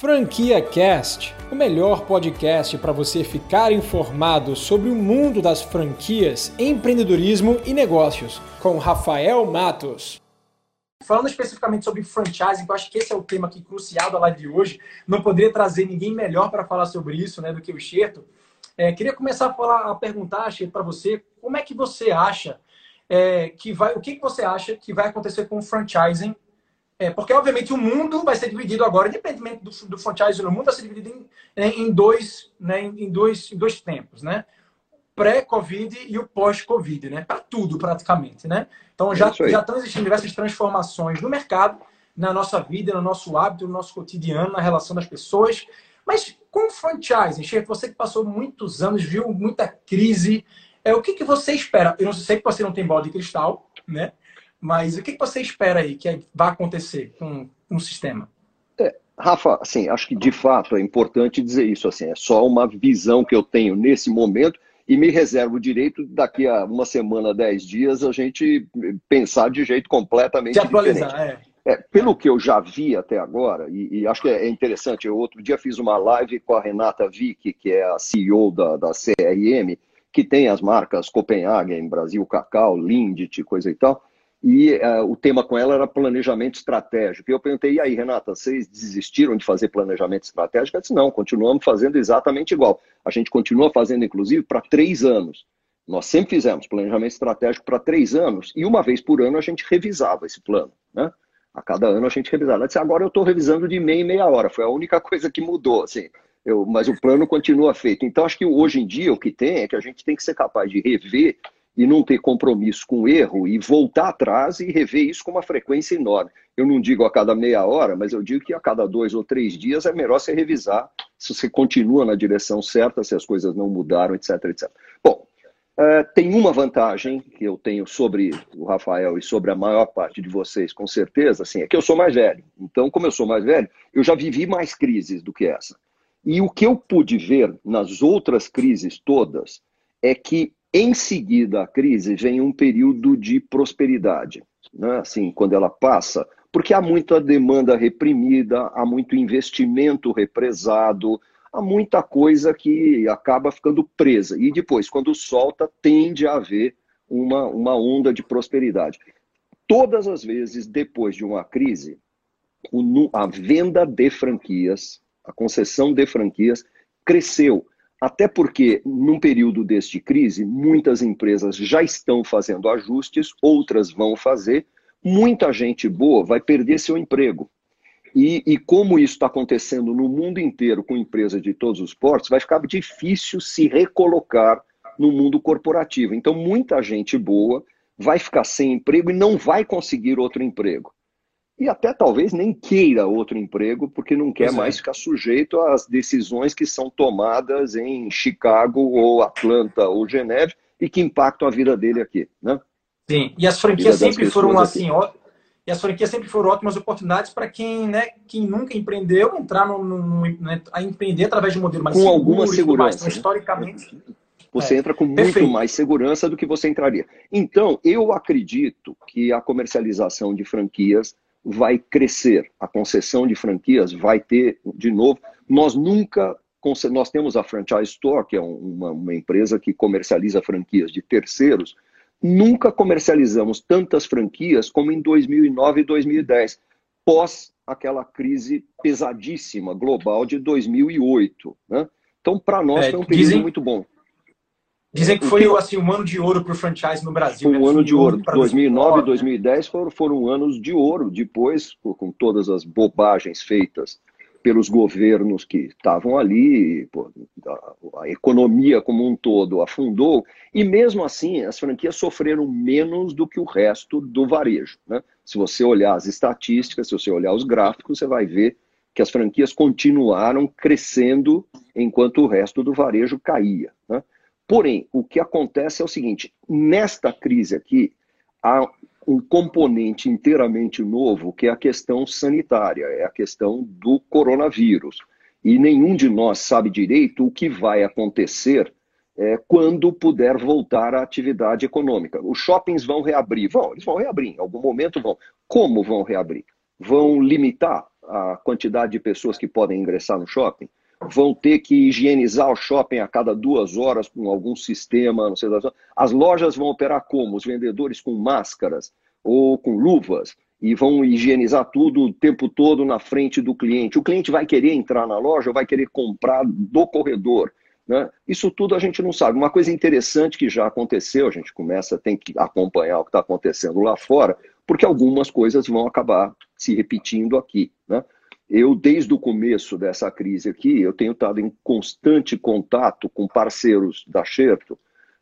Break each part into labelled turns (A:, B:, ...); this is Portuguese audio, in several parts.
A: Franquia Cast, o melhor podcast para você ficar informado sobre o mundo das franquias, empreendedorismo e negócios, com Rafael Matos.
B: Falando especificamente sobre franchising, eu acho que esse é o tema aqui crucial da live de hoje. Não poderia trazer ninguém melhor para falar sobre isso, né, do que o Xerto. É, queria começar a falar, a perguntar, Xerto, para você, como é que você acha é, que vai, o que, que você acha que vai acontecer com o franchising é, porque, obviamente, o mundo vai ser dividido agora, independentemente do, do franchise no mundo, vai ser dividido em, né, em, dois, né, em, dois, em dois tempos, né? Pré-Covid e o pós-Covid, né? Para tudo, praticamente, né? Então, já, é já estão existindo diversas transformações no mercado, na nossa vida, no nosso hábito, no nosso cotidiano, na relação das pessoas. Mas com o franchising, Chefe, você que passou muitos anos, viu muita crise, é, o que, que você espera? Eu não sei que você não tem bola de cristal, né? Mas o que você espera aí que vai acontecer com, o sistema?
C: É, Rafa, assim, acho que de fato é importante dizer isso. Assim, é só uma visão que eu tenho nesse momento e me reservo o direito daqui a uma semana, dez dias, a gente pensar de jeito completamente de atualizar, diferente. É. É, pelo que eu já vi até agora, e, e, acho que é interessante, eu outro dia fiz uma live com a Renata Vick, que é a CEO da, da CRM, que tem as marcas Copenhagen, Brasil Cacau, Lindt, coisa e tal, e uh, o tema com ela era planejamento estratégico. E eu perguntei, e aí, Renata, vocês desistiram de fazer planejamento estratégico? Ela disse, não, continuamos fazendo exatamente igual. A gente continua fazendo, inclusive, para três anos. Nós sempre fizemos planejamento estratégico para três anos, e uma vez por ano a gente revisava esse plano. Né? A cada ano a gente revisava. Ela disse, agora eu estou revisando de meia em meia hora. Foi a única coisa que mudou, assim. Eu, mas o plano continua feito. Então, acho que hoje em dia o que tem é que a gente tem que ser capaz de rever e não ter compromisso com o erro e voltar atrás e rever isso com uma frequência enorme. Eu não digo a cada meia hora, mas eu digo que a cada dois ou três dias é melhor você revisar se você continua na direção certa, se as coisas não mudaram, etc, etc. Bom, é, tem uma vantagem que eu tenho sobre o Rafael e sobre a maior parte de vocês, com certeza, assim, é que eu sou mais velho. Então, como eu sou mais velho, eu já vivi mais crises do que essa. E o que eu pude ver nas outras crises todas é que em seguida à crise vem um período de prosperidade, né? assim, quando ela passa, porque há muita demanda reprimida, há muito investimento represado, há muita coisa que acaba ficando presa. E depois, quando solta, tende a haver uma, uma onda de prosperidade. Todas as vezes, depois de uma crise, a venda de franquias, a concessão de franquias, cresceu até porque, num período deste crise, muitas empresas já estão fazendo ajustes, outras vão fazer, muita gente boa vai perder seu emprego. E, e como isso está acontecendo no mundo inteiro com empresas de todos os portos, vai ficar difícil se recolocar no mundo corporativo. Então, muita gente boa vai ficar sem emprego e não vai conseguir outro emprego e até talvez nem queira outro emprego, porque não quer pois mais é. ficar sujeito às decisões que são tomadas em Chicago ou Atlanta ou Geneve e que impactam a vida dele aqui, né?
B: Sim, e as franquias sempre foram assim, ó, e as franquias sempre foram ótimas oportunidades para quem, né, quem nunca empreendeu entrar no, no, no né, a empreender através de um modelo mais
C: com seguro, alguma segurança. Então,
B: né? historicamente,
C: você é. entra com muito mais segurança do que você entraria. Então, eu acredito que a comercialização de franquias vai crescer. A concessão de franquias vai ter, de novo, nós nunca. Nós temos a Franchise Store, que é uma, uma empresa que comercializa franquias de terceiros. Nunca comercializamos tantas franquias como em 2009 e 2010, pós aquela crise pesadíssima global de 2008. Né? Então, para nós, é, foi um período dizem, muito bom.
B: Dizem que foi assim, um ano de ouro para o franchise no Brasil.
C: Foi um né? ano de ouro. 2009 e 2010 foram, foram anos de ouro. Depois, com todas as bobagens feitas pelos governos que estavam ali, pô, a, a, economia como um todo afundou, e mesmo assim as franquias sofreram menos do que o resto do varejo. Né? Se você olhar as estatísticas, se você olhar os gráficos, você vai ver que as franquias continuaram crescendo enquanto o resto do varejo caía. Né? Porém, o que acontece é o seguinte: nesta crise aqui, há um componente inteiramente novo, que é a questão sanitária, é a questão do coronavírus. E nenhum de nós sabe direito o que vai acontecer é, quando puder voltar à atividade econômica. Os shoppings vão reabrir? Vão, eles vão reabrir, em algum momento vão. Como vão reabrir? Vão limitar? a quantidade de pessoas que podem ingressar no shopping? Vão ter que higienizar o shopping a cada duas horas com algum sistema, não sei As lojas vão operar como? Os vendedores com máscaras ou com luvas e vão higienizar tudo o tempo todo na frente do cliente. O cliente vai querer entrar na loja ou vai querer comprar do corredor? Né? Isso tudo a gente não sabe. Uma coisa interessante que já aconteceu, a gente começa, tem que acompanhar o que está acontecendo lá fora, porque algumas coisas vão acabar se repetindo aqui. Né? Eu, desde o começo dessa crise aqui, eu tenho estado em constante contato com parceiros da Xerto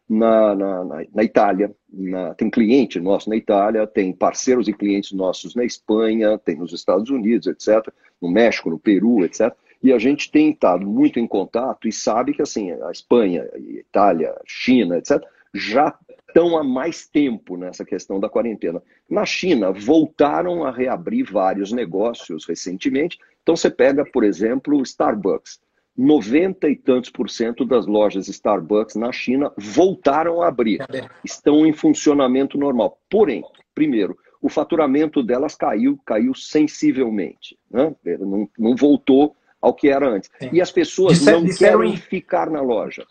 C: na, na, na, na Itália, na, tem cliente nosso na Itália, tem parceiros e clientes nossos na Espanha, tem nos Estados Unidos, etc., no México, no Peru, etc., e a gente tem estado muito em contato e sabe que assim, a Espanha, a Itália, a China, etc., já estão há mais tempo nessa questão da quarentena. Na China, voltaram a reabrir vários negócios recentemente. Então, você pega, por exemplo, o Starbucks. 90 e tantos por cento das lojas Starbucks na China voltaram a abrir, estão em funcionamento normal. Porém, primeiro, o faturamento delas caiu, caiu sensivelmente, né? não, não voltou ao que era antes. Sim. E as pessoas Disser, não querem em, ficar na loja.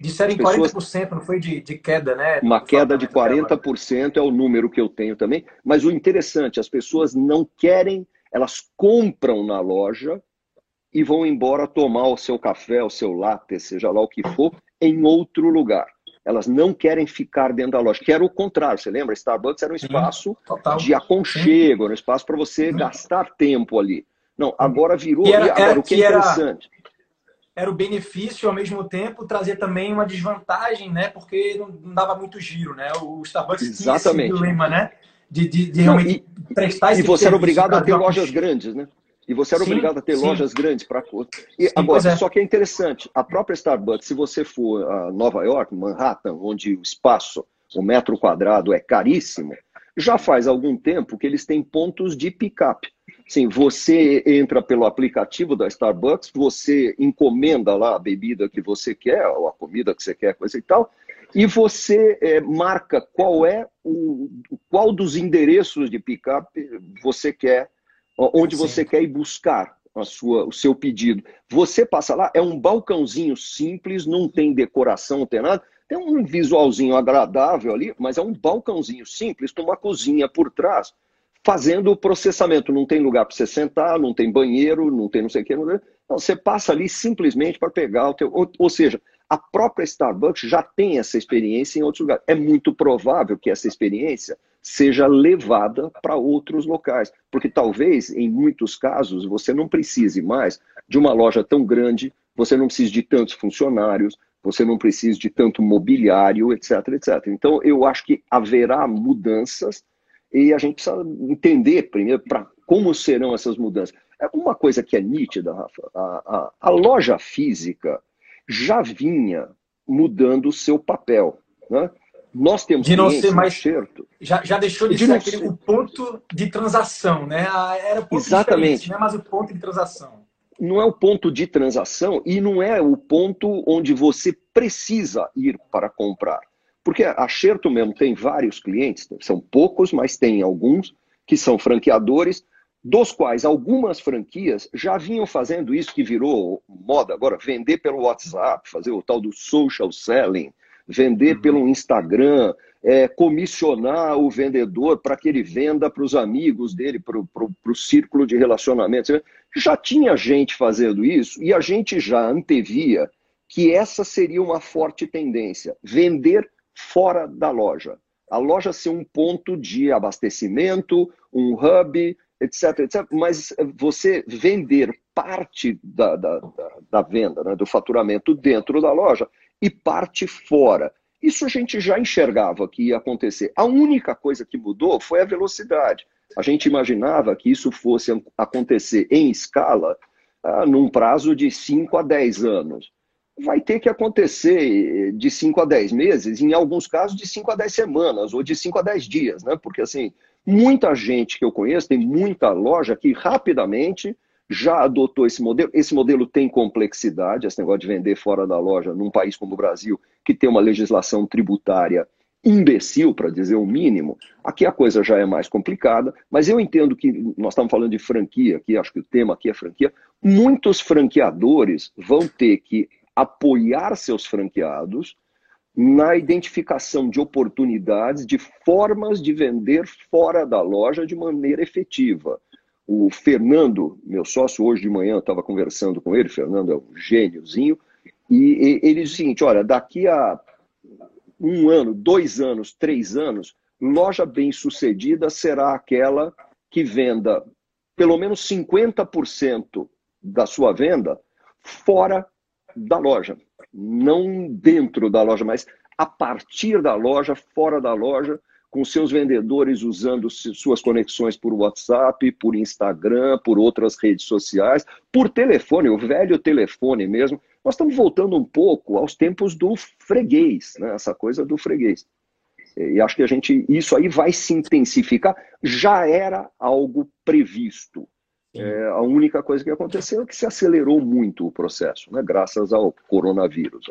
B: Disseram em pessoas, 40%, não foi de, de queda, né?
C: Uma queda de 40% é o número que eu tenho também. Mas o interessante, as pessoas não querem, elas compram na loja e vão embora tomar o seu café, o seu latte, seja lá o que for, em outro lugar. Elas não querem ficar dentro da loja, que era o contrário. Você lembra? Starbucks era um espaço de aconchego, era um espaço para você gastar tempo ali. Não, agora virou. Era, agora, era, o que é interessante.
B: Era, o benefício, ao mesmo tempo, trazer também uma desvantagem, né? Porque não, não dava muito giro, né? O Starbucks
C: Exatamente. tinha
B: né? De, de, de realmente
C: não, e, prestar esse E você era obrigado a ter lojas grandes, né? E você era sim, obrigado a ter sim. lojas grandes para. E sim, agora, é. só que é interessante, a própria Starbucks, se você for a Nova York, Manhattan, onde o espaço, o metro quadrado é caríssimo, já faz algum tempo que eles têm pontos de pick-up. Sim, você entra pelo aplicativo da Starbucks, você encomenda lá a bebida que você quer, ou a comida que você quer, coisa e tal, e você é, marca qual é o qual dos endereços de pickup você quer, onde Sim. você quer ir buscar a sua, o seu pedido. Você passa lá, é um balcãozinho simples, não tem decoração, não tem nada, tem um visualzinho agradável ali, mas é um balcãozinho simples, com uma cozinha por trás fazendo o processamento. Não tem lugar para você sentar, não tem banheiro, não tem não sei o que. Não, você passa ali simplesmente para pegar o teu. Ou, ou, seja, a própria Starbucks já tem essa experiência em outros lugares. É muito provável que essa experiência seja levada para outros locais, porque talvez em muitos casos você não precise mais de uma loja tão grande, você não precise de tantos funcionários, você não precisa de tanto mobiliário, etc, etc. Então eu acho que haverá mudanças e a gente precisa entender primeiro para como serão essas mudanças. É uma coisa que é nítida, Rafa. A, a, a loja física já vinha mudando o seu papel. Né? Nós temos
B: de não ser mais certo. Já, já deixou de, de ser aquele, ser... o ponto de transação, né? Era o ponto
C: Exatamente.
B: não é mais o ponto de transação.
C: Não é o ponto de transação e não é o ponto onde você precisa ir para comprar. Porque a Xerto mesmo tem vários clientes, são poucos, mas tem alguns que são franqueadores, dos quais algumas franquias já vinham fazendo isso que virou moda agora, vender pelo WhatsApp, fazer o tal do social selling, vender uhum. pelo Instagram, é, comissionar o vendedor para que ele venda para os amigos dele, para o círculo de relacionamentos. Já tinha gente fazendo isso e a gente já antevia que essa seria uma forte tendência, vender fora da loja. A loja ser um ponto de abastecimento, um hub, etc, etc. Mas você vender parte da, da, da venda, né, do faturamento dentro da loja e parte fora. Isso a gente já enxergava que ia acontecer. A única coisa que mudou foi a velocidade. A gente imaginava que isso fosse acontecer em escala ah, num prazo de 5 a 10 anos vai ter que acontecer de 5 a 10 meses, em alguns casos de 5 a 10 semanas, ou de 5 a 10 dias, né? Porque assim, muita gente que eu conheço, tem muita loja que rapidamente já adotou esse modelo. Esse modelo tem complexidade, esse negócio de vender fora da loja num país como o Brasil, que tem uma legislação tributária imbecil, para dizer o mínimo. Aqui a coisa já é mais complicada, mas eu entendo que nós estamos falando de franquia aqui, acho que o tema aqui é franquia. Muitos franqueadores vão ter que apoiar seus franqueados na identificação de oportunidades, de formas de vender fora da loja de maneira efetiva. O Fernando, meu sócio, hoje de manhã, estava conversando com ele, Fernando é um gêniozinho, e ele diz o seguinte: olha, daqui a um ano, dois anos, três anos, loja bem sucedida será aquela que venda pelo menos 50% da sua venda fora da loja não dentro da loja, mas a partir da loja, fora da loja, com seus vendedores usando suas conexões por WhatsApp, por Instagram, por outras redes sociais, por telefone, o velho telefone mesmo. Nós estamos voltando um pouco aos tempos do freguês, né? essa coisa do freguês. E acho que a gente, isso aí vai se intensificar. Já era algo previsto. É, a única coisa que aconteceu é que se acelerou muito o processo, né, graças ao coronavírus.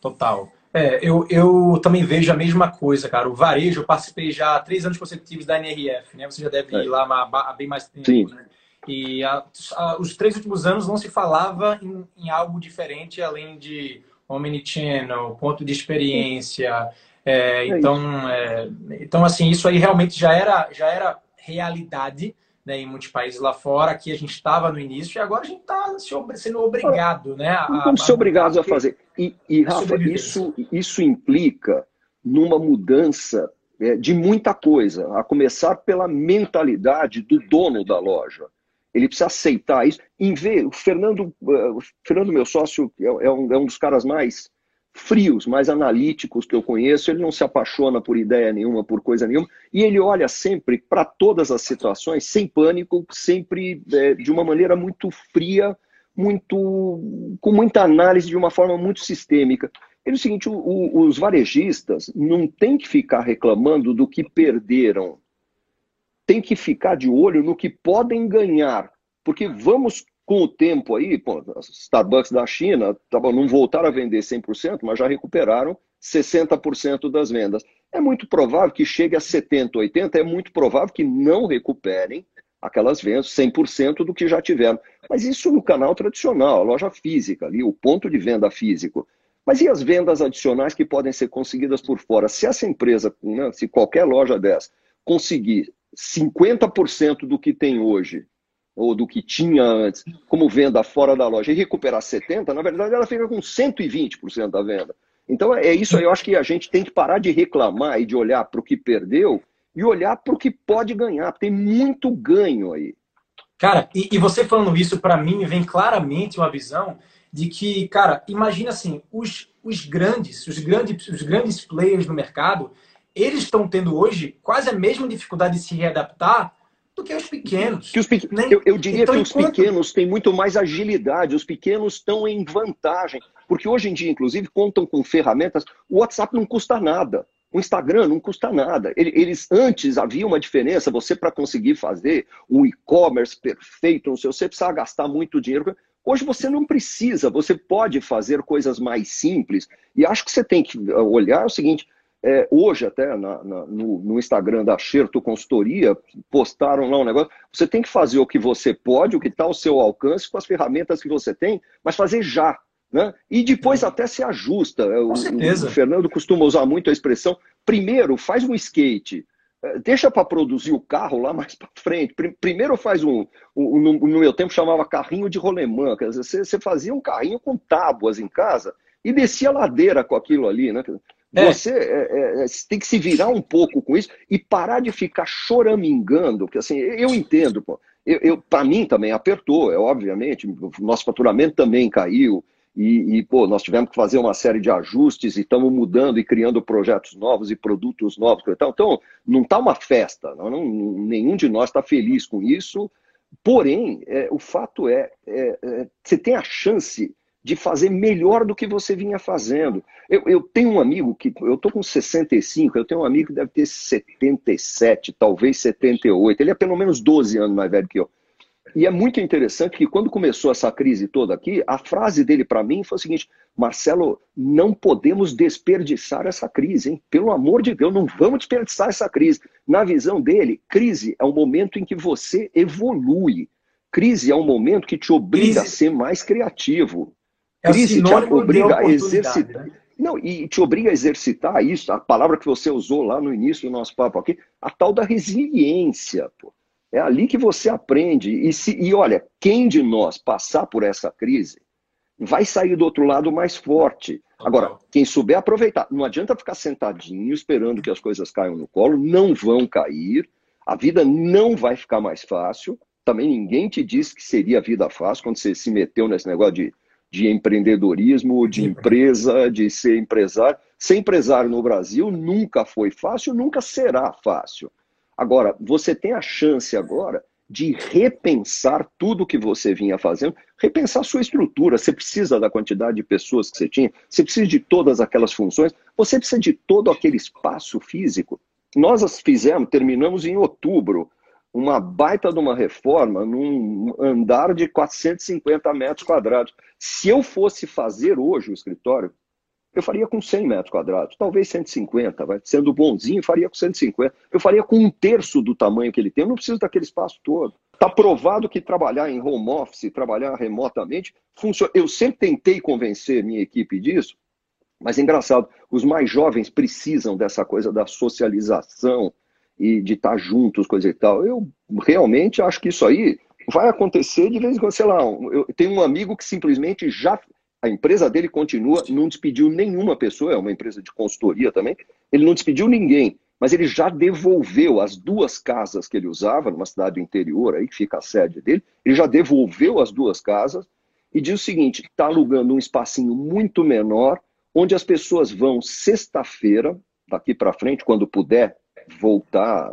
B: Total. É, eu, eu também vejo a mesma coisa, cara. O varejo, eu participei já há três anos consecutivos da NRF, né? Você já deve é. ir lá há bem mais tempo, Sim. né? E a, a, os três últimos anos não se falava em, em algo diferente além de omnichannel, ponto de experiência. É, é então, é, então, assim, isso aí realmente já era, já era realidade né, em muitos países lá fora. Aqui a gente estava no início e agora a gente está sendo obrigado, né? A,
C: Vamos ser obrigados a fazer. E, e Rafa, isso, isso implica numa mudança é, de muita coisa, a começar pela mentalidade do dono da loja. Ele precisa aceitar isso. Em ver, o Fernando, uh, o Fernando meu sócio, é, é, um, é um dos caras mais frios, mais analíticos que eu conheço, ele não se apaixona por ideia nenhuma, por coisa nenhuma, e ele olha sempre para todas as situações sem pânico, sempre é, de uma maneira muito fria, muito com muita análise, de uma forma muito sistêmica. Ele é o seguinte: o, o, os varejistas não têm que ficar reclamando do que perderam, tem que ficar de olho no que podem ganhar, porque vamos com o tempo aí, pô, Starbucks da China tavam, não voltaram a vender 100%, mas já recuperaram 60% das vendas. É muito provável que chegue a 70%, 80%, é muito provável que não recuperem aquelas vendas, 100% do que já tiveram. Mas isso no canal tradicional, a loja física ali, o ponto de venda físico. Mas e as vendas adicionais que podem ser conseguidas por fora? Se essa empresa, né, se qualquer loja dessa conseguir 50% do que tem hoje ou do que tinha antes, como venda fora da loja, e recuperar 70%, na verdade ela fica com 120% da venda. Então é isso aí, eu acho que a gente tem que parar de reclamar e de olhar para o que perdeu e olhar para o que pode ganhar. Tem muito ganho aí.
B: Cara, e, e você falando isso, para mim, vem claramente uma visão de que, cara, imagina assim, os, os grandes, os grandes, os grandes players no mercado, eles estão tendo hoje quase a mesma dificuldade de se readaptar do que os pequenos.
C: Que os pe... né? eu, eu, diria então, que enquanto... os pequenos têm muito mais agilidade, os pequenos estão em vantagem, porque hoje em dia, inclusive, contam com ferramentas. O WhatsApp não custa nada. O Instagram não custa nada. Eles antes havia uma diferença. Você para conseguir fazer o e-commerce perfeito, não sei, você precisava gastar muito dinheiro. Hoje você não precisa. Você pode fazer coisas mais simples. E acho que você tem que olhar o seguinte: é, hoje, até na, na, no, no, Instagram da Xerto Consultoria, postaram lá um negócio. Você tem que fazer o que você pode, o que está ao seu alcance, com as ferramentas que você tem, mas fazer já. Né? E depois até se ajusta. É, com o, certeza. O, Fernando costuma usar muito a expressão: primeiro, faz um skate. É, deixa para produzir o carro lá mais para frente. Primeiro faz um, um, no meu tempo chamava carrinho de rolemã. Quer dizer, você, você fazia um carrinho com tábuas em casa e descia a ladeira com aquilo ali, né? É. Você é, é, tem que se virar um pouco com isso e parar de ficar choramingando, porque assim, eu entendo, pô. Eu, eu para mim também apertou, é obviamente, nosso faturamento também caiu e, e, pô, nós tivemos que fazer uma série de ajustes e estamos mudando e criando projetos novos e produtos novos. Então, então não está uma festa, não, não, nenhum de nós está feliz com isso. Porém, é, o fato é, é, é, você tem a chance de fazer melhor do que você vinha fazendo. Eu, eu tenho um amigo que, eu estou com 65, eu tenho um amigo que deve ter 77, talvez 78, ele é pelo menos 12 anos mais velho que eu. E é muito interessante que quando começou essa crise toda aqui, a frase dele para mim foi o seguinte: Marcelo, não podemos desperdiçar essa crise, hein? Pelo amor de Deus, não vamos desperdiçar essa crise. Na visão dele, crise é um momento em que você evolui. Crise é um momento que te obriga crise... a ser mais criativo.
B: É crise te obriga a exercitar. Né?
C: Não, e te obriga a exercitar isso, a palavra que você usou lá no início do nosso papo aqui, a tal da resiliência. Pô. É ali que você aprende. E, se, e olha, quem de nós passar por essa crise vai sair do outro lado mais forte. Agora, quem souber aproveitar, não adianta ficar sentadinho esperando que as coisas caiam no colo, não vão cair, a vida não vai ficar mais fácil. Também ninguém te disse que seria vida fácil quando você se meteu nesse negócio de, de empreendedorismo, de empresa, de ser empresário. Ser empresário no Brasil nunca foi fácil, nunca será fácil. Agora, você tem a chance agora de repensar tudo que você vinha fazendo, repensar sua estrutura. Você precisa da quantidade de pessoas que você tinha, você precisa de todas aquelas funções, você precisa de todo aquele espaço físico. Nós as fizemos, terminamos em outubro, uma baita de uma reforma num andar de 450 metros quadrados. Se eu fosse fazer hoje o escritório, eu faria com 100 metros quadrados, talvez 150, vai. sendo bonzinho, faria com 150. Eu faria com um terço do tamanho que ele tem, eu não preciso daquele espaço todo. Está provado que trabalhar em home office, trabalhar remotamente, funciona. Eu sempre tentei convencer minha equipe disso, mas é engraçado, os mais jovens precisam dessa coisa da socialização e de estar juntos, coisa e tal. Eu realmente acho que isso aí vai acontecer de vez em quando, sei lá, eu tenho um amigo que simplesmente já a empresa dele continua, não despediu nenhuma pessoa, é uma empresa de consultoria também, ele não despediu ninguém, mas ele já devolveu as duas casas que ele usava, numa cidade do interior aí, que fica a sede dele, ele já devolveu as duas casas e diz o seguinte: está alugando um espacinho muito menor, onde as pessoas vão sexta-feira, daqui para frente, quando puder voltar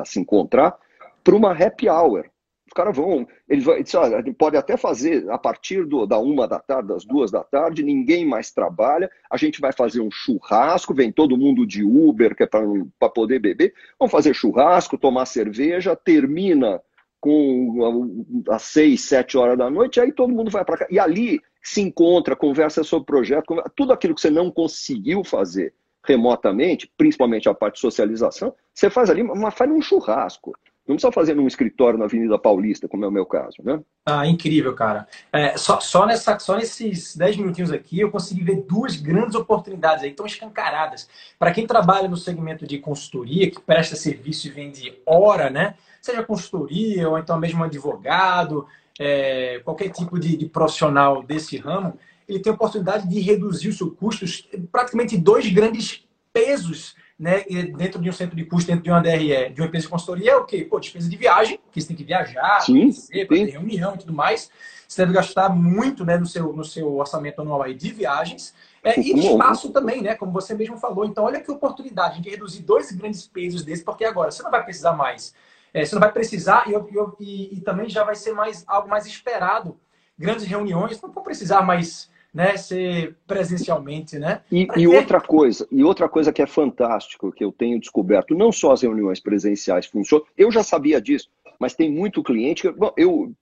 C: a se encontrar, para uma happy hour. Os caras vão, eles vão, olha, pode até fazer a partir do, da uma da tarde, das duas da tarde, ninguém mais trabalha, a gente vai fazer um churrasco, vem todo mundo de Uber, que é para poder beber, vamos fazer churrasco, tomar cerveja, termina com às seis, sete horas da noite, aí todo mundo vai para cá. E ali se encontra, conversa sobre o projeto, tudo aquilo que você não conseguiu fazer remotamente, principalmente a parte de socialização, você faz ali, mas faz um churrasco. Não precisa fazer num escritório na Avenida Paulista, como é o meu caso, né?
B: Ah, incrível, cara. É, só, só, nessa, só nesses 10 minutinhos aqui eu consegui ver duas grandes oportunidades aí, tão escancaradas. Para quem trabalha no segmento de consultoria, que presta serviço e vende hora, né? Seja consultoria ou então mesmo advogado, é, qualquer tipo de, de profissional desse ramo, ele tem a oportunidade de reduzir os seus custos praticamente dois grandes pesos né, dentro de um centro de custo, dentro de uma DRE, de uma empresa de consultoria, é o quê? Pô, despesa de viagem, que você tem que viajar,
C: sim,
B: para ter reunião e tudo mais. Você deve gastar muito né, no, seu, no seu orçamento anual aí de viagens. É, e de espaço também, né? Como você mesmo falou. Então, olha que oportunidade de reduzir dois grandes pesos desses, porque agora você não vai precisar mais. É, você não vai precisar e, e, e, também já vai ser mais algo mais esperado. Grandes reuniões não vão precisar mais né, ser presencialmente, né?
C: E, e, outra coisa, e outra coisa que é fantástico que eu tenho descoberto, não só as reuniões presenciais funcionam, eu já sabia disso, mas tem muito cliente que, bom, eu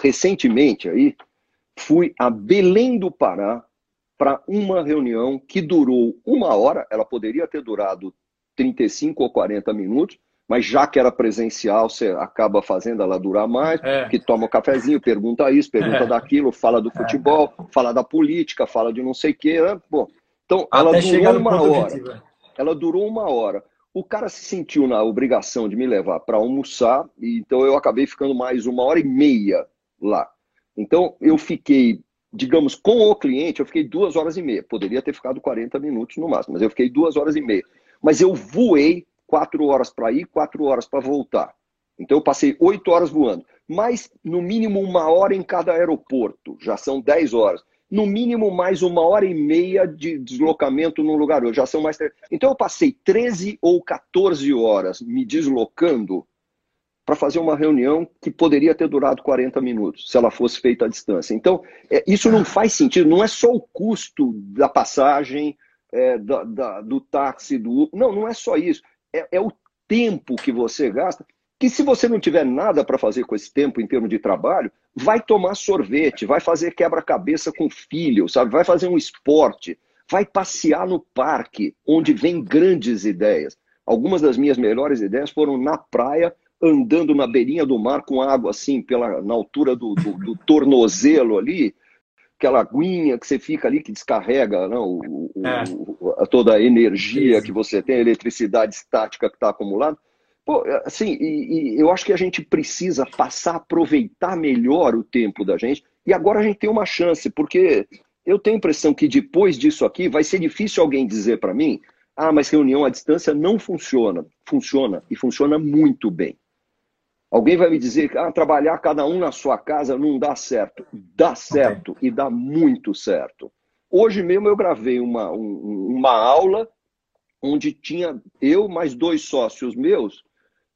C: recentemente aí fui a Belém do Pará para uma reunião que durou uma hora, ela poderia ter durado 35 ou 40 minutos, mas já que era presencial, você acaba fazendo ela durar mais, é. que toma um cafezinho, pergunta isso, pergunta é. daquilo, fala do futebol, é. fala da política, fala de não sei o quê. Né? Bom, então ela Até durou uma hora. Ela durou uma hora. O cara se sentiu na obrigação de me levar para almoçar, e então eu acabei ficando mais uma hora e meia lá. Então eu fiquei, digamos, com o cliente, eu fiquei duas horas e meia. Poderia ter ficado 40 minutos no máximo, mas eu fiquei duas horas e meia. Mas eu voei quatro horas para ir, quatro horas para voltar. Então eu passei oito horas voando. Mais, no mínimo, uma hora em cada aeroporto. Já são dez horas. No mínimo, mais uma hora e meia de deslocamento num lugar. Já são mais. Então eu passei 13 ou 14 horas me deslocando para fazer uma reunião que poderia ter durado 40 minutos, se ela fosse feita à distância. Então, é, isso não faz sentido. Não é só o custo da passagem, é, da, da, do táxi, do. Não, não é só isso é, é o tempo que você gasta. que se você não tiver nada para fazer com esse tempo em termos de trabalho, vai tomar sorvete, vai fazer quebra-cabeça com filho, sabe? Vai fazer um esporte, vai passear no parque, onde vem grandes ideias. Algumas das minhas melhores ideias foram na praia, andando na beirinha do mar com água assim, pela, na altura do, do, do tornozelo ali, aquela aguinha que você fica ali que descarrega não, o, é. o, toda a energia que você tem, a eletricidade estática que está acumulada. Pô, assim, e, e, eu acho que a gente precisa passar a aproveitar melhor o tempo da gente. E agora a gente tem uma chance, porque eu tenho a impressão que depois disso aqui vai ser difícil alguém dizer para mim: ah, mas reunião à distância não funciona. Funciona e funciona muito bem. Alguém vai me dizer que ah, trabalhar cada um na sua casa não dá certo. Dá certo okay. e dá muito certo. Hoje mesmo eu gravei uma, um, uma aula onde tinha eu mais dois sócios meus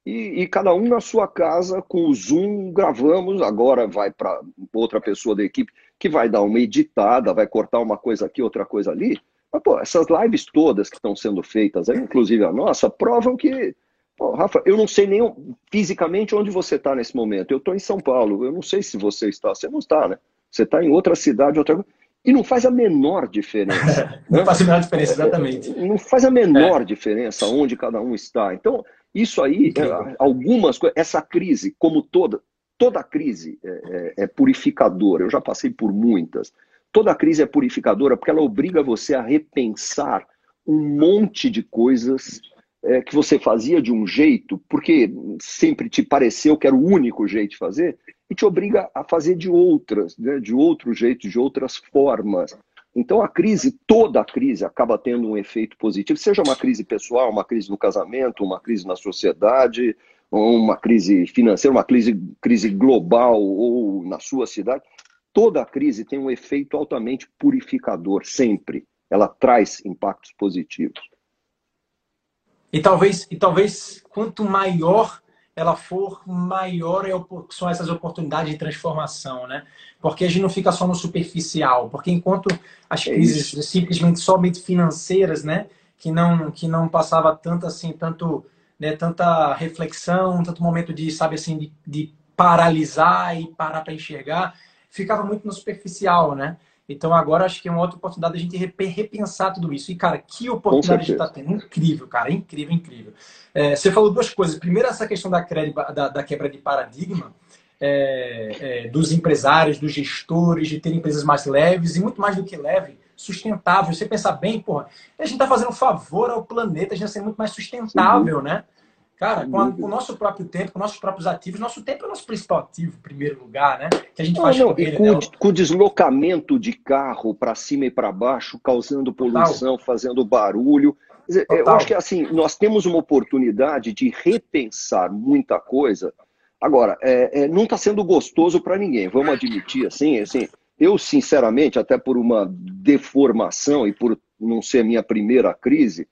C: e, e, cada um na sua casa com o Zoom gravamos. Agora vai para outra pessoa da equipe que vai dar uma editada, vai cortar uma coisa aqui, outra coisa ali. Mas, pô, essas lives todas que estão sendo feitas, inclusive a nossa, provam que Pô, Rafa, eu não sei nem fisicamente onde você está nesse momento. Eu estou em São Paulo. Eu não sei se você está. Você não está, né? Você está em outra cidade, outra. E não faz a menor diferença.
B: não né? faz a menor diferença, exatamente.
C: Não faz a menor é. diferença onde cada um está. Então, isso aí, é, algumas coisas, essa crise, como toda, toda crise é, é, é purificadora. Eu já passei por muitas. Toda crise é purificadora porque ela obriga você a repensar um monte de coisas é, que você fazia de um jeito, porque sempre te pareceu que era o único jeito de fazer, e te obriga a fazer de outras, né, de outro jeito, de outras formas. Então a crise, toda a crise, acaba tendo um efeito positivo, seja uma crise pessoal, uma crise no casamento, uma crise na sociedade, uma crise financeira, uma crise, crise global ou na sua cidade. Toda a crise tem um efeito altamente purificador, sempre. Ela traz impactos positivos.
B: E talvez, e talvez quanto maior ela for, maior é, são essas oportunidades de transformação, né? Porque a gente não fica só no superficial, porque enquanto as é crises é simplesmente somente financeiras, né, que não que não passava tanto assim, tanto, né, tanta reflexão, tanto momento de, sabe assim, de, de paralisar e parar para enxergar, ficava muito no superficial, né? Então agora acho que é uma outra oportunidade a gente repensar tudo isso. E, cara, que oportunidade a gente está tendo. Incrível, cara. Incrível, incrível. É, você falou duas coisas. Primeiro, essa questão da, da, da quebra de paradigma é, é, dos empresários, dos gestores, de ter empresas mais leves e muito mais do que leve, sustentável. Você pensar bem, porra, a gente está fazendo um favor ao planeta, a gente vai ser muito mais sustentável, né? Cara, com, a, com, o nosso próprio tempo, com nossos próprios ativos, nosso tempo é o nosso principal ativo, em primeiro lugar, né? Que a gente faz
C: não, com e com, né? com deslocamento de carro para cima e para baixo, causando poluição, Total. fazendo barulho. Dizer, eu acho que assim, nós temos uma oportunidade de repensar muita coisa. Agora, é, é, não está sendo gostoso para ninguém, vamos admitir assim, assim. Eu, sinceramente, até por uma deformação e por não ser a minha primeira crise,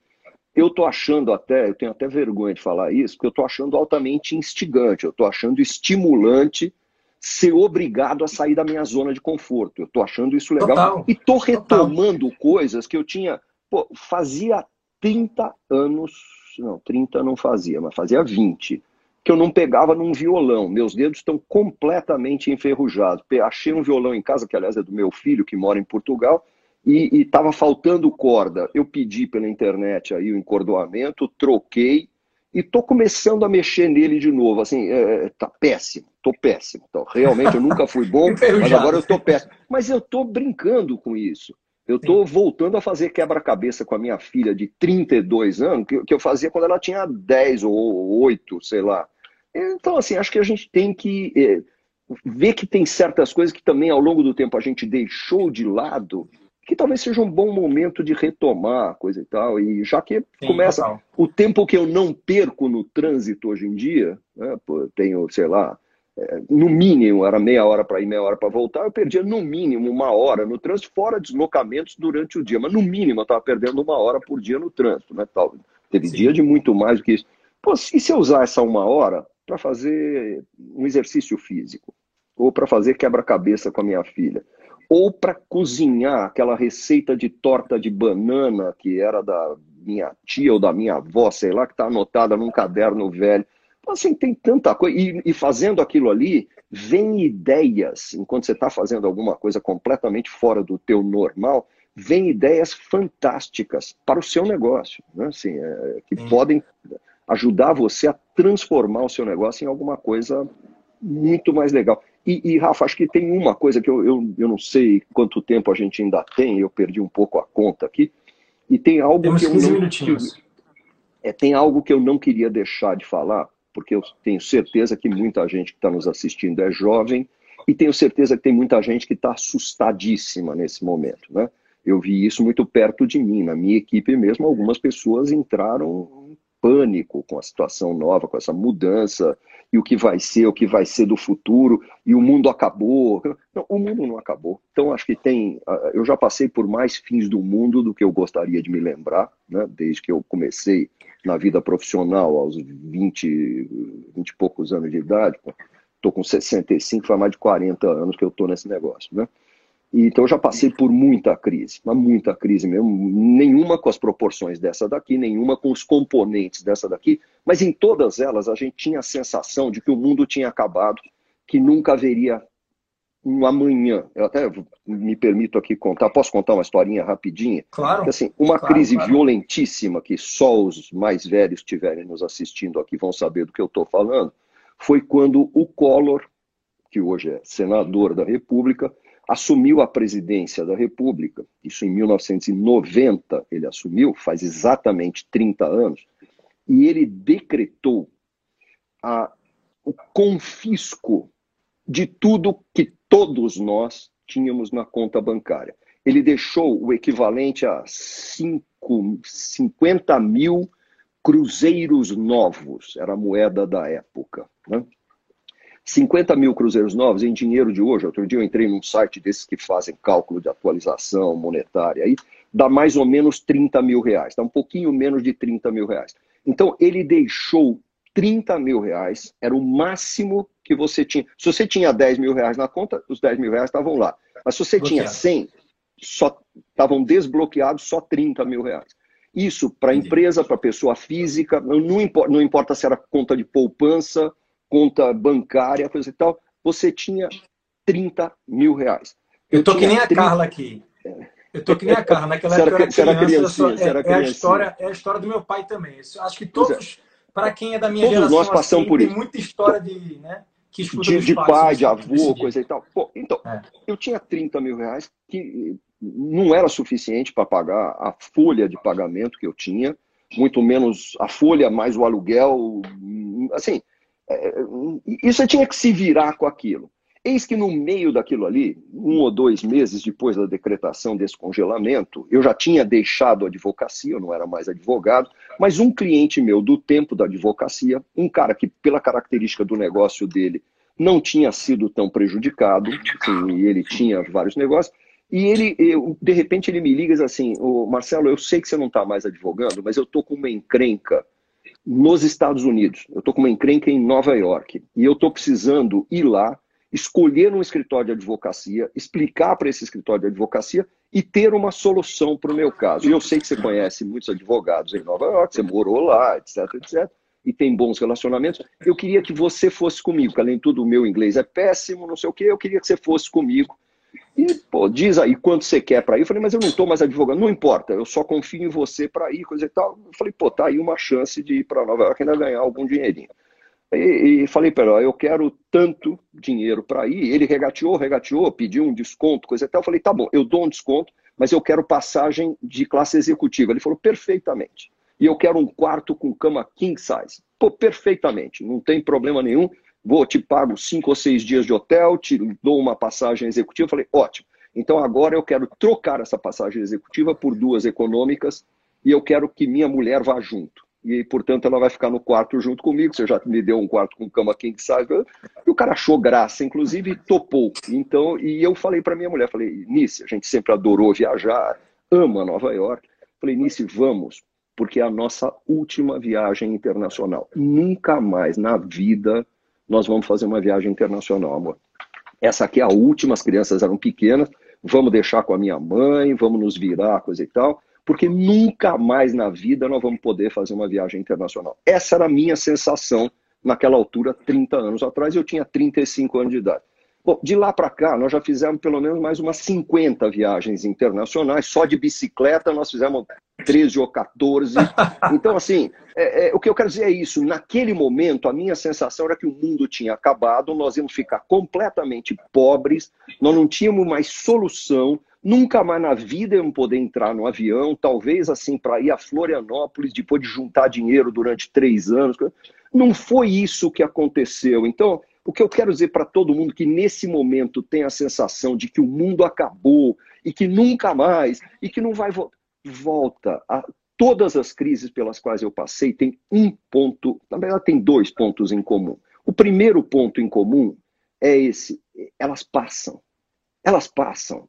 C: eu estou achando até, eu tenho até vergonha de falar isso, porque eu estou achando altamente instigante, eu estou achando estimulante ser obrigado a sair da minha zona de conforto. Eu estou achando isso legal. Total. E estou retomando Total. coisas que eu tinha. Pô, fazia 30 anos, não, 30 não fazia, mas fazia 20, que eu não pegava num violão. Meus dedos estão completamente enferrujados. Achei um violão em casa, que aliás é do meu filho, que mora em Portugal, e estava faltando corda. Eu pedi pela internet aí o encordoamento, troquei e tô começando a mexer nele de novo. Assim, é, é tá péssimo, tô péssimo. Então, realmente eu nunca fui bom, mas agora eu tô péssimo. Mas eu tô brincando com isso. Eu tô Sim. voltando a fazer quebra-cabeça com a minha filha de 32 anos, que, que eu fazia quando ela tinha 10 ou 8, sei lá. Então, assim, acho que a gente tem que é, ver que tem certas coisas que também ao longo do tempo a gente deixou de lado que talvez seja um bom momento de retomar coisa e tal. E já que Sim, começa total. o tempo que eu não perco no trânsito hoje em dia, né, pô, tenho, sei lá, é, no mínimo era meia hora para ir, meia hora para voltar, eu perdia no mínimo uma hora no trânsito, fora deslocamentos durante o dia. Mas no mínimo eu estava perdendo uma hora por dia no trânsito, né? Tal. Teve Sim. dia de muito mais do que isso. Pô, e se eu usar essa uma hora para fazer um exercício físico? Ou para fazer quebra-cabeça com a minha filha? Ou para cozinhar aquela receita de torta de banana que era da minha tia ou da minha avó, sei lá, que está anotada num caderno velho. Assim, tem tanta coisa. E, e fazendo aquilo ali, vem ideias, enquanto você está fazendo alguma coisa completamente fora do teu normal, vem ideias fantásticas para o seu negócio, né? assim, é, que Sim. podem ajudar você a transformar o seu negócio em alguma coisa muito mais legal. E, e, Rafa, acho que tem uma coisa que eu, eu, eu não sei quanto tempo a gente ainda tem, eu perdi um pouco a conta aqui, e tem algo Temos que eu não, que, é, tem algo que eu não queria deixar de falar, porque eu tenho certeza que muita gente que está nos assistindo é jovem, e tenho certeza que tem muita gente que está assustadíssima nesse momento, né? Eu vi isso muito perto de mim, na minha equipe mesmo, algumas pessoas entraram pânico com a situação nova, com essa mudança, e o que vai ser, o que vai ser do futuro, e o mundo acabou. Não, o mundo não acabou. Então, acho que tem. Eu já passei por mais fins do mundo do que eu gostaria de me lembrar, né? desde que eu comecei na vida profissional aos 20, 20 e poucos anos de idade. Estou com 65, faz mais de 40 anos que eu estou nesse negócio. Né? Então eu já passei por muita crise, mas muita crise mesmo, nenhuma com as proporções dessa daqui, nenhuma com os componentes dessa daqui, mas em todas elas a gente tinha a sensação de que o mundo tinha acabado, que nunca haveria um amanhã. Eu até me permito aqui contar, posso contar uma historinha rapidinha?
B: Claro.
C: Que, assim, uma
B: claro,
C: crise
B: claro.
C: violentíssima que só os mais velhos estiverem nos assistindo aqui vão saber do que eu estou falando, foi quando o Collor, que hoje é senador da República, assumiu a presidência da República, isso em 1990 ele assumiu, faz exatamente 30 anos, e ele decretou a, o confisco de tudo que todos nós tínhamos na conta bancária. Ele deixou o equivalente a cinco, 50 mil cruzeiros novos, era a moeda da época. Né? 50 mil cruzeiros novos em dinheiro de hoje. Outro dia eu entrei num site desses que fazem cálculo de atualização monetária aí, dá mais ou menos 30 mil reais, dá um pouquinho menos de 30 mil reais. Então ele deixou 30 mil reais, era o máximo que você tinha. Se você tinha 10 mil reais na conta, os 10 mil reais estavam lá. Mas se você tinha 100, só estavam desbloqueados só 30 mil reais. Isso para empresa, para pessoa física, não importa, não importa se era conta de poupança, conta bancária, coisa e tal, você tinha 30 mil reais.
B: Eu, eu tô que nem a 30... Carla aqui. Eu tô que nem a Carla. Naquela época eu era criança. Só, é, é, a história, é a história do meu pai também. acho que é. todos, para quem é da minha
C: todos
B: geração,
C: nós passamos
B: assim,
C: por
B: tem
C: isso.
B: muita história de, né, que
C: de, de pais, pai, de avô, coisa e tal. Pô, então, é. eu tinha 30 mil reais que não era suficiente para pagar a folha de pagamento que eu tinha, muito menos a folha mais o aluguel, assim, é, isso tinha que se virar com aquilo. Eis que no meio daquilo ali, um ou dois meses depois da decretação desse congelamento, eu já tinha deixado a advocacia, eu não era mais advogado, mas um cliente meu do tempo da advocacia, um cara que, pela característica do negócio dele, não tinha sido tão prejudicado, e ele tinha vários negócios, e ele, eu, de repente, ele me liga e diz assim: Marcelo, eu sei que você não está mais advogando, mas eu estou com uma encrenca nos Estados Unidos. Eu estou com uma encrenca em Nova York e eu estou precisando ir lá, escolher um escritório de advocacia, explicar para esse escritório de advocacia e ter uma solução para o meu caso. E eu sei que você conhece muitos advogados em Nova York, você morou lá, etc, etc, e tem bons relacionamentos. Eu queria que você fosse comigo, que além de tudo o meu inglês é péssimo, não sei o quê, eu queria que você fosse comigo e, pô, diz aí quanto você quer para ir. Eu falei, mas eu não estou mais advogando. Não importa, eu só confio em você para ir, coisa e tal. Eu falei, pô, tá aí uma chance de ir para Nova York ainda ganhar algum dinheirinho. E, e falei para ele, eu quero tanto dinheiro para ir. Ele regateou, regateou, pediu um desconto, coisa e tal. Eu falei, tá bom, eu dou um desconto, mas eu quero passagem de classe executiva. Ele falou, perfeitamente. E eu quero um quarto com cama king size. Pô, perfeitamente, não tem problema nenhum vou, te pago cinco ou seis dias de hotel, te dou uma passagem executiva. Eu falei, ótimo. Então agora eu quero trocar essa passagem executiva por duas econômicas e eu quero que minha mulher vá junto. E, portanto, ela vai ficar no quarto junto comigo. Você já me deu um quarto com cama king size. E o cara achou graça, inclusive topou. Então, e eu falei para minha mulher, falei, Nice, a gente sempre adorou viajar, ama Nova York. Falei, Nice, vamos, porque é a nossa última viagem internacional. Nunca mais na vida nós vamos fazer uma viagem internacional, amor. Essa aqui é a última, as crianças eram pequenas, vamos deixar com a minha mãe, vamos nos virar, coisa e tal, porque nunca mais na vida nós vamos poder fazer uma viagem internacional. Essa era a minha sensação naquela altura, 30 anos atrás, eu tinha 35 anos de idade. Bom, de lá para cá, nós já fizemos pelo menos mais umas 50 viagens internacionais. Só de bicicleta nós fizemos 13 ou 14. Então, assim, é, é, o que eu quero dizer é isso. Naquele momento, a minha sensação era que o mundo tinha acabado, nós íamos ficar completamente pobres, nós não tínhamos mais solução, nunca mais na vida íamos poder entrar no avião, talvez assim, para ir a Florianópolis, depois de juntar dinheiro durante três anos. Não foi isso que aconteceu. Então, o que eu quero dizer para todo mundo que nesse momento tem a sensação de que o mundo acabou e que nunca mais e que não vai voltar. Volta. A, todas as crises pelas quais eu passei tem um ponto, na verdade tem dois pontos em comum. O primeiro ponto em comum é esse: elas passam. Elas passam.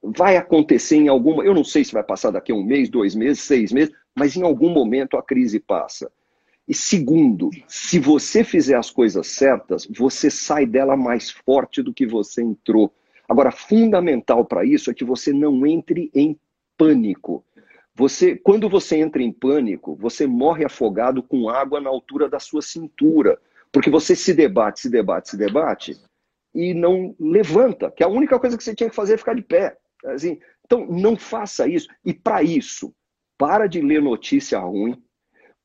C: Vai acontecer em alguma. Eu não sei se vai passar daqui a um mês, dois meses, seis meses, mas em algum momento a crise passa. E segundo, se você fizer as coisas certas, você sai dela mais forte do que você entrou. Agora, fundamental para isso é que você não entre em pânico. Você, quando você entra em pânico, você morre afogado com água na altura da sua cintura, porque você se debate, se debate, se debate e não levanta, que a única coisa que você tinha que fazer é ficar de pé. Assim, então, não faça isso. E para isso, para de ler notícia ruim,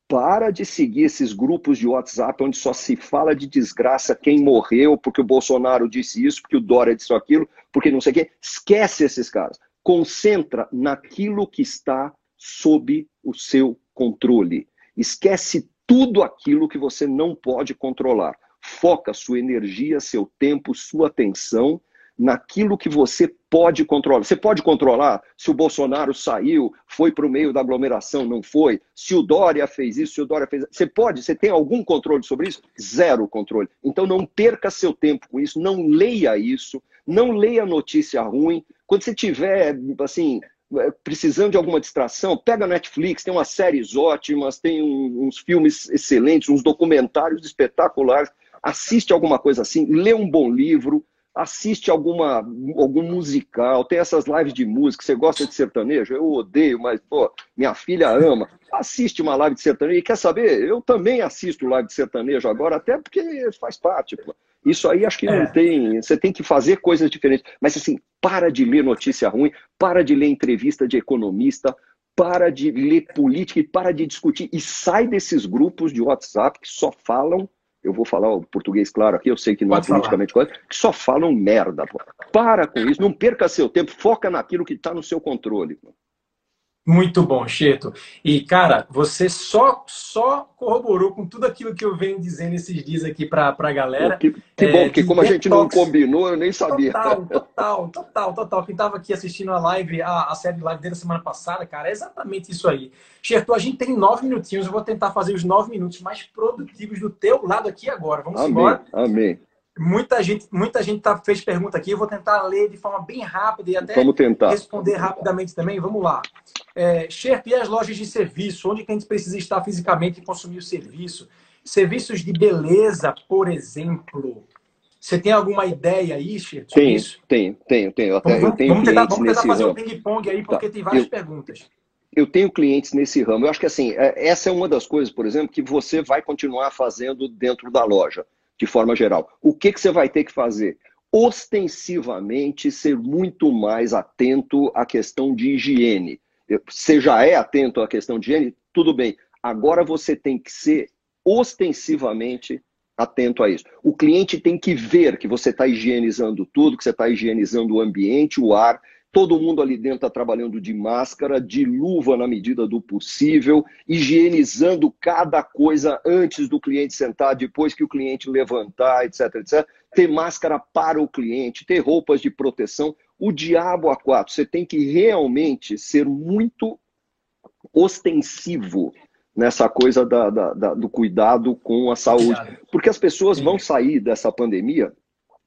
C: para de seguir esses grupos de WhatsApp onde só se fala de desgraça, quem morreu, porque o Bolsonaro disse isso, porque o Dória disse aquilo, porque não sei o quê. Esquece esses caras. Concentra naquilo que está sob o seu controle. Esquece tudo aquilo que você não pode controlar. Foca sua energia, seu tempo, sua atenção naquilo que você pode controlar. Você pode controlar se o Bolsonaro saiu, foi para o meio da aglomeração, não foi? Se o Dória fez isso, se o Dória fez. Você pode? Você tem algum controle sobre isso? Zero controle. Então não perca seu tempo com isso, não leia isso, não leia notícia ruim. Quando você tiver, assim, precisando de alguma distração, pega a Netflix, tem umas séries ótimas, tem uns filmes excelentes, uns documentários espetaculares. Assiste alguma coisa assim, lê um bom livro, assiste alguma, algum musical, tem essas lives de música, você gosta de sertanejo? Eu odeio, mas, pô, minha filha ama. Assiste uma live de sertanejo e quer saber? Eu também assisto live de sertanejo agora, até porque faz parte, pô. Isso aí acho que é. não tem. Você tem que fazer coisas diferentes. Mas assim, para de ler notícia ruim, para de ler entrevista de economista, para de ler política e para de discutir. E sai desses grupos de WhatsApp que só falam eu vou falar o português claro aqui, eu sei que não é Pode é politicamente correto, que só falam merda. Pô. Para com isso, não perca seu tempo, foca naquilo que está no seu controle. Pô.
B: Muito bom, Cheto. E, cara, você só, só corroborou com tudo aquilo que eu venho dizendo esses dias aqui para a galera.
C: Que, que é, bom, porque como detox... a gente não combinou, eu nem sabia.
B: Total, total, total, total. Quem estava aqui assistindo a live, a, a série de live dele semana passada, cara, é exatamente isso aí. Cheto, a gente tem nove minutinhos, eu vou tentar fazer os nove minutos mais produtivos do teu lado aqui agora. Vamos
C: amém,
B: embora?
C: Amém.
B: Muita gente, muita gente tá, fez pergunta aqui. Eu vou tentar ler de forma bem rápida e até responder rapidamente também. Vamos lá. É, Sherp, e as lojas de serviço? Onde que a gente precisa estar fisicamente e consumir o serviço? Serviços de beleza, por exemplo. Você tem alguma ideia aí, Sherp?
C: Tem, isso? tenho, tenho. Até,
B: vamos,
C: eu tenho
B: vamos tentar, vamos tentar fazer o um ping-pong aí, porque tá. tem várias eu, perguntas.
C: Eu tenho clientes nesse ramo. Eu acho que assim, é, essa é uma das coisas, por exemplo, que você vai continuar fazendo dentro da loja de forma geral. O que, que você vai ter que fazer? Ostensivamente, ser muito mais atento à questão de higiene. Você já é atento à questão de higiene? Tudo bem. Agora você tem que ser ostensivamente atento a isso. O cliente tem que ver que você está higienizando tudo, que você está higienizando o ambiente, o ar, Todo mundo ali dentro está trabalhando de máscara, de luva na medida do possível, higienizando cada coisa antes do cliente sentar, depois que o cliente levantar, etc, etc. Ter máscara para o cliente, ter roupas de proteção. O diabo a quatro. Você tem que realmente ser muito ostensivo nessa coisa da, da, da, do cuidado com a saúde. Porque as pessoas vão sair dessa pandemia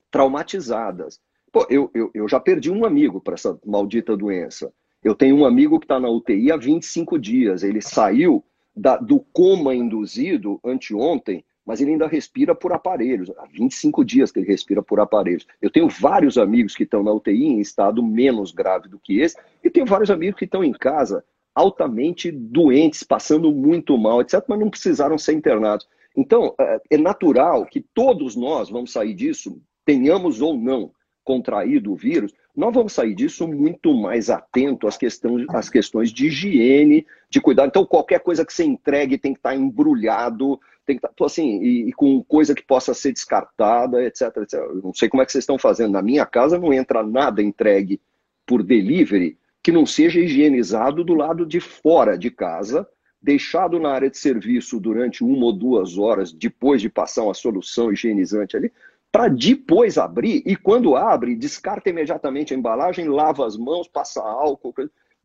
C: traumatizadas. Pô, eu, eu, eu já perdi um amigo para essa maldita doença. Eu tenho um amigo que está na UTI há 25 dias. Ele saiu da, do coma induzido anteontem, mas ele ainda respira por aparelhos. Há 25 dias que ele respira por aparelhos. Eu tenho vários amigos que estão na UTI em estado menos grave do que esse, e tenho vários amigos que estão em casa altamente doentes, passando muito mal, etc., mas não precisaram ser internados. Então, é, é natural que todos nós vamos sair disso, tenhamos ou não contraído o vírus, nós vamos sair disso muito mais atento às questões, às questões de higiene, de cuidado. Então, qualquer coisa que você entregue tem que estar embrulhado, tem que estar assim, e, e, com coisa que possa ser descartada, etc, etc. Eu não sei como é que vocês estão fazendo. Na minha casa não entra nada entregue por delivery que não seja higienizado do lado de fora de casa, deixado na área de serviço durante uma ou duas horas depois de passar uma solução higienizante ali, para depois abrir e quando abre, descarta imediatamente a embalagem, lava as mãos, passa álcool.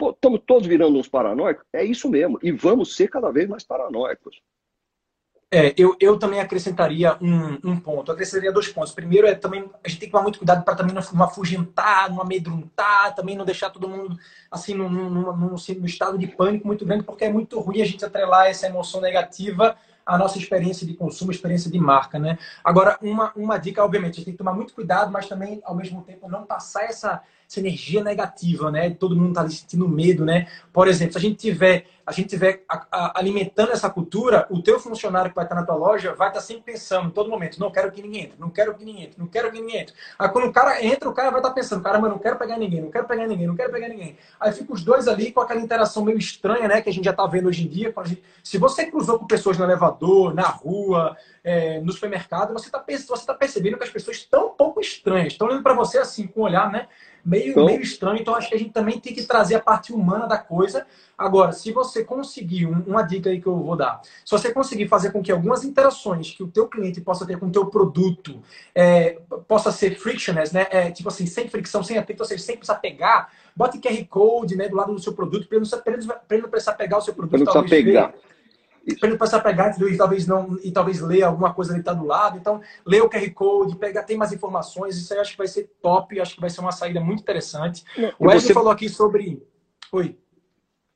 C: estamos todos virando uns paranoicos? É isso mesmo. E vamos ser cada vez mais paranoicos.
B: É, eu, eu também acrescentaria um, um ponto. Eu acrescentaria dois pontos. Primeiro é também a gente tem que tomar muito cuidado para também não, não afugentar, não amedrontar, também não deixar todo mundo assim num, num, num, num, estado de pânico muito grande, porque é muito ruim a gente atrelar essa emoção negativa à nossa experiência de consumo, experiência de marca, né? Agora, uma, uma dica, obviamente, a gente tem que tomar muito cuidado, mas também, ao mesmo tempo, não passar essa, essa energia negativa, né? Todo mundo está ali sentindo medo, né? Por exemplo, se a gente tiver a gente estiver alimentando essa cultura, o teu funcionário que vai estar na tua loja vai estar sempre pensando, todo momento, não quero que ninguém entre, não quero que ninguém entre, não quero que ninguém entre. Aí quando o cara entra, o cara vai estar pensando, caramba, não quero pegar ninguém, não quero pegar ninguém, não quero pegar ninguém. Aí fica os dois ali com aquela interação meio estranha, né, que a gente já está vendo hoje em dia. Gente... Se você cruzou com pessoas no elevador, na rua, é, no supermercado, você está você tá percebendo que as pessoas estão um pouco estranhas, estão olhando para você assim, com um olhar, né, meio, então... meio estranho. Então acho que a gente também tem que trazer a parte humana da coisa Agora, se você conseguir, uma dica aí que eu vou dar, se você conseguir fazer com que algumas interações que o teu cliente possa ter com o teu produto é, possa ser frictionless, né? É, tipo assim, sem fricção, sem atrito, ou seja, sem precisar pegar, bote QR Code né, do lado do seu produto, para ele, ele, não precisar pegar o seu produto.
C: Para não precisar pegar.
B: Para ele não precisar pegar e talvez não e talvez ler alguma coisa que está do lado. Então, lê o QR Code, pega, tem mais informações. Isso aí acho que vai ser top, acho que vai ser uma saída muito interessante. O Wesley você... falou aqui sobre. Oi.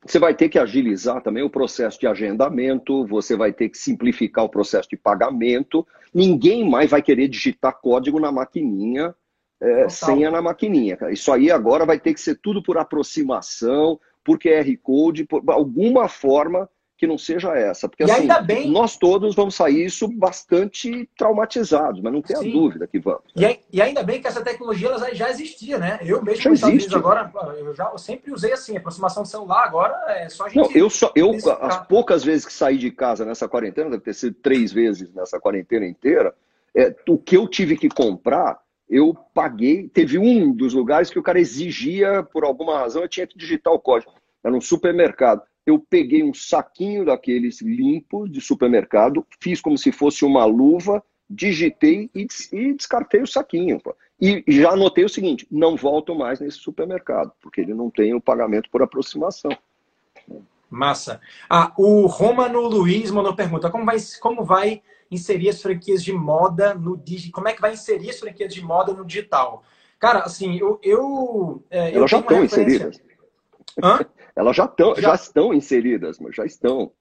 C: Você vai ter que agilizar também o processo de agendamento, você vai ter que simplificar o processo de pagamento. Ninguém mais vai querer digitar código na maquininha, é, senha na maquininha. Isso aí agora vai ter que ser tudo por aproximação, por QR Code, por alguma forma que não seja essa. Porque
B: e
C: assim,
B: bem...
C: nós todos vamos sair isso bastante traumatizados, mas não tenha dúvida que vamos.
B: E, e, ainda bem que essa tecnologia ela já existia, né? Eu mesmo já existe. agora, eu já eu sempre usei assim, aproximação de celular, agora é só a gente.
C: Não, eu só, eu, as poucas vezes que saí de casa nessa quarentena, deve ter sido três vezes nessa quarentena inteira, é, o que eu tive que comprar eu paguei. Teve um dos lugares que o cara exigia, por alguma razão, eu tinha que digitar o código. Era um supermercado eu peguei um saquinho daqueles limpos de supermercado, fiz como se fosse uma luva, digitei e, e descartei o saquinho. Pô. E já anotei o seguinte: não volto mais nesse supermercado, porque ele não tem o pagamento por aproximação.
B: Massa. Ah, o Romano Luiz mandou pergunta: como vai, como vai inserir as franquias de moda no digital? Como é que vai inserir as franquias de moda no digital? Cara, assim, eu. eu
C: é, Elas eu já estão inseridas. Hã? Elas já, tão, já... já estão inseridas, mas já estão.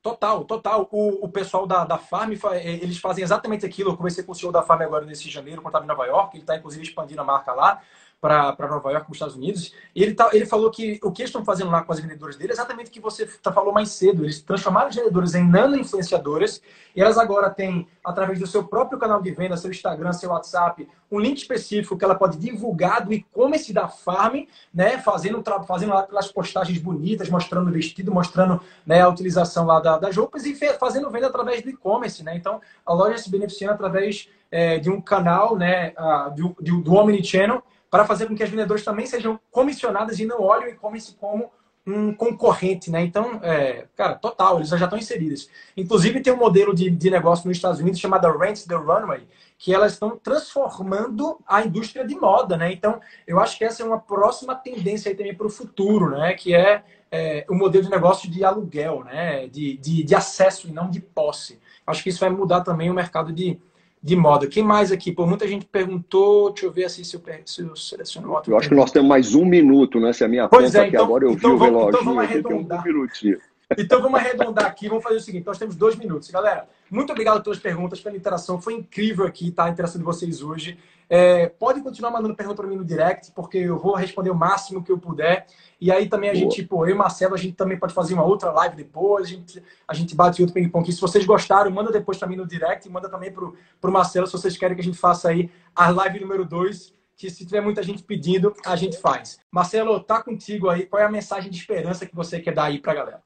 B: Total, total. O, o pessoal da, da Farm, é, eles fazem exatamente aquilo. Eu conversei com o CEO da Farm agora nesse janeiro, quando estava em Nova York. Ele está, inclusive, expandindo a marca lá para Nova York, para os Estados Unidos. Ele, tá, ele falou que o que eles estão fazendo lá com as vendedoras dele é exatamente o que você tá, falou mais cedo. Eles transformaram as vendedoras em nano-influenciadoras e elas agora têm, através do seu próprio canal de venda, seu Instagram, seu WhatsApp, um link específico que ela pode divulgar do e-commerce da Farm, né, fazendo, fazendo lá aquelas postagens bonitas, mostrando o vestido, mostrando né, a utilização lá da, das roupas e fazendo venda através do e-commerce. Né? Então, a loja se beneficiando através é, de um canal né, do, do Omnichannel para fazer com que as vendedoras também sejam comissionadas e não olhem o e-commerce como um concorrente, né? Então, é, cara, total, eles já estão inseridas. Inclusive, tem um modelo de, de negócio nos Estados Unidos chamado Rent the Runway, que elas estão transformando a indústria de moda, né? Então, eu acho que essa é uma próxima tendência aí também para o futuro, né? Que é, é, o modelo de negócio de aluguel, né? De, de, de acesso e não de posse. Acho que isso vai mudar também o mercado de, de moda. Quem mais aqui? Por muita gente perguntou. Deixa eu ver assim, se, eu, se eu seleciono
C: outro. Eu acho que nós temos mais um minuto, né? Se a minha
B: pois é, então,
C: agora eu
B: então
C: vi
B: vamos,
C: o
B: reloginho. Então vamos arredondar. Um. Então vamos arredondar aqui, vamos fazer o seguinte: nós temos dois minutos. Galera, muito obrigado pelas perguntas, pela interação. Foi incrível aqui, tá? A interação de vocês hoje. É, pode continuar mandando pergunta para mim no direct, porque eu vou responder o máximo que eu puder. E aí também a Boa. gente, pô, eu e Marcelo, a gente também pode fazer uma outra live depois, a gente, a gente bate outro ping-pong. Se vocês gostaram, manda depois para mim no direct e manda também pro, pro Marcelo, se vocês querem que a gente faça aí a live número 2 que se tiver muita gente pedindo, a gente faz. Marcelo, tá contigo aí. Qual é a mensagem de esperança que você quer dar aí para a galera?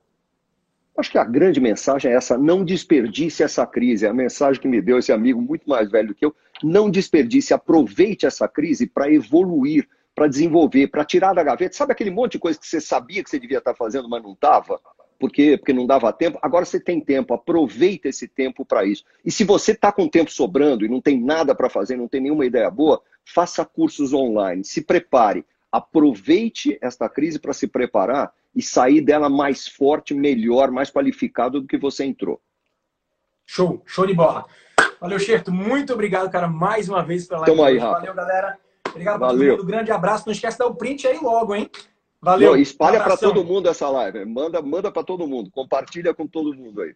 C: Acho que a grande mensagem é essa: não desperdice essa crise. A mensagem que me deu esse amigo muito mais velho do que eu. Não desperdice, aproveite essa crise para evoluir, para desenvolver, para tirar da gaveta. Sabe aquele monte de coisa que você sabia que você devia estar tá fazendo, mas não estava? Porque, porque não dava tempo. Agora você tem tempo, aproveita esse tempo para isso. E se você está com tempo sobrando e não tem nada para fazer, não tem nenhuma ideia boa, faça cursos online, se prepare, aproveite esta crise para se preparar e sair dela mais forte, melhor, mais qualificado do que você entrou.
B: Show, show de bola. Valeu, Xerto. Muito obrigado, cara, mais uma vez pela
C: live. aí, Rafa.
B: Valeu, galera. Obrigado Valeu. todo mundo. Grande abraço. Não esquece de dar o print aí logo, hein? Valeu. Não,
C: espalha para todo mundo essa live. Manda, manda para todo mundo. Compartilha com todo mundo aí.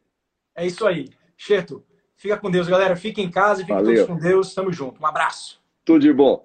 B: É isso aí. Xerto, fica com Deus, galera. Fique em casa e fiquem todos com Deus. Tamo junto. Um abraço.
C: Tudo de bom.